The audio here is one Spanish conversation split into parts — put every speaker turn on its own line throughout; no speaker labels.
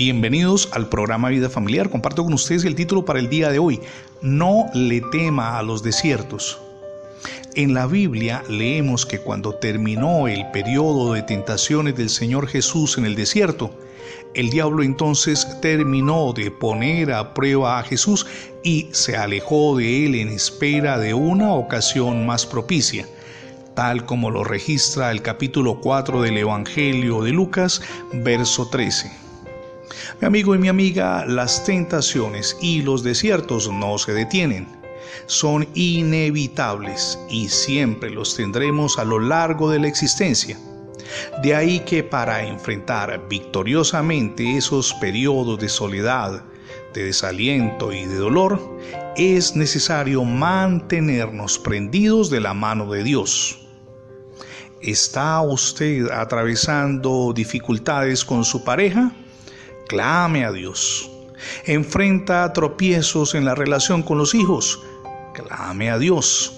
Bienvenidos al programa Vida Familiar. Comparto con ustedes el título para el día de hoy. No le tema a los desiertos. En la Biblia leemos que cuando terminó el periodo de tentaciones del Señor Jesús en el desierto, el diablo entonces terminó de poner a prueba a Jesús y se alejó de él en espera de una ocasión más propicia, tal como lo registra el capítulo 4 del Evangelio de Lucas, verso 13. Mi amigo y mi amiga, las tentaciones y los desiertos no se detienen. Son inevitables y siempre los tendremos a lo largo de la existencia. De ahí que para enfrentar victoriosamente esos periodos de soledad, de desaliento y de dolor, es necesario mantenernos prendidos de la mano de Dios. ¿Está usted atravesando dificultades con su pareja? Clame a Dios. Enfrenta tropiezos en la relación con los hijos, clame a Dios.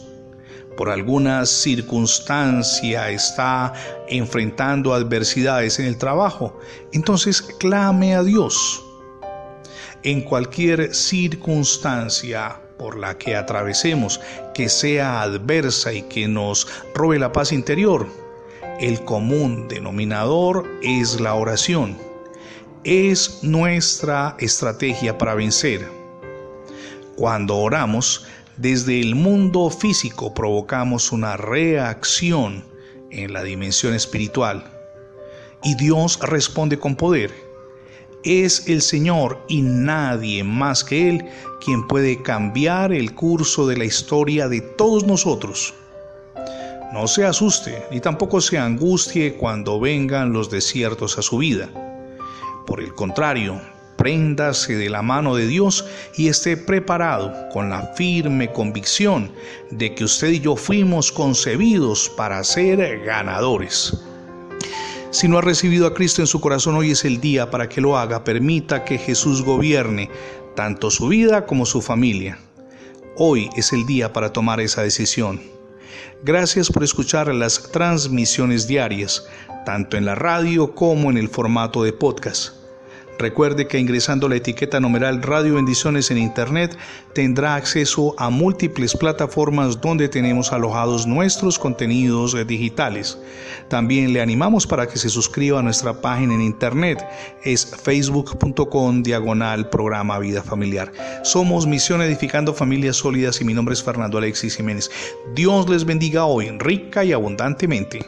Por alguna circunstancia está enfrentando adversidades en el trabajo, entonces clame a Dios. En cualquier circunstancia por la que atravesemos que sea adversa y que nos robe la paz interior, el común denominador es la oración es nuestra estrategia para vencer. Cuando oramos, desde el mundo físico provocamos una reacción en la dimensión espiritual y Dios responde con poder. Es el Señor y nadie más que Él quien puede cambiar el curso de la historia de todos nosotros. No se asuste ni tampoco se angustie cuando vengan los desiertos a su vida. Por el contrario, préndase de la mano de Dios y esté preparado con la firme convicción de que usted y yo fuimos concebidos para ser ganadores. Si no ha recibido a Cristo en su corazón, hoy es el día para que lo haga. Permita que Jesús gobierne tanto su vida como su familia. Hoy es el día para tomar esa decisión. Gracias por escuchar las transmisiones diarias, tanto en la radio como en el formato de podcast. Recuerde que ingresando la etiqueta numeral Radio Bendiciones en Internet tendrá acceso a múltiples plataformas donde tenemos alojados nuestros contenidos digitales. También le animamos para que se suscriba a nuestra página en Internet. Es facebook.com diagonal programa Vida Familiar. Somos Misión Edificando Familias Sólidas y mi nombre es Fernando Alexis Jiménez. Dios les bendiga hoy rica y abundantemente.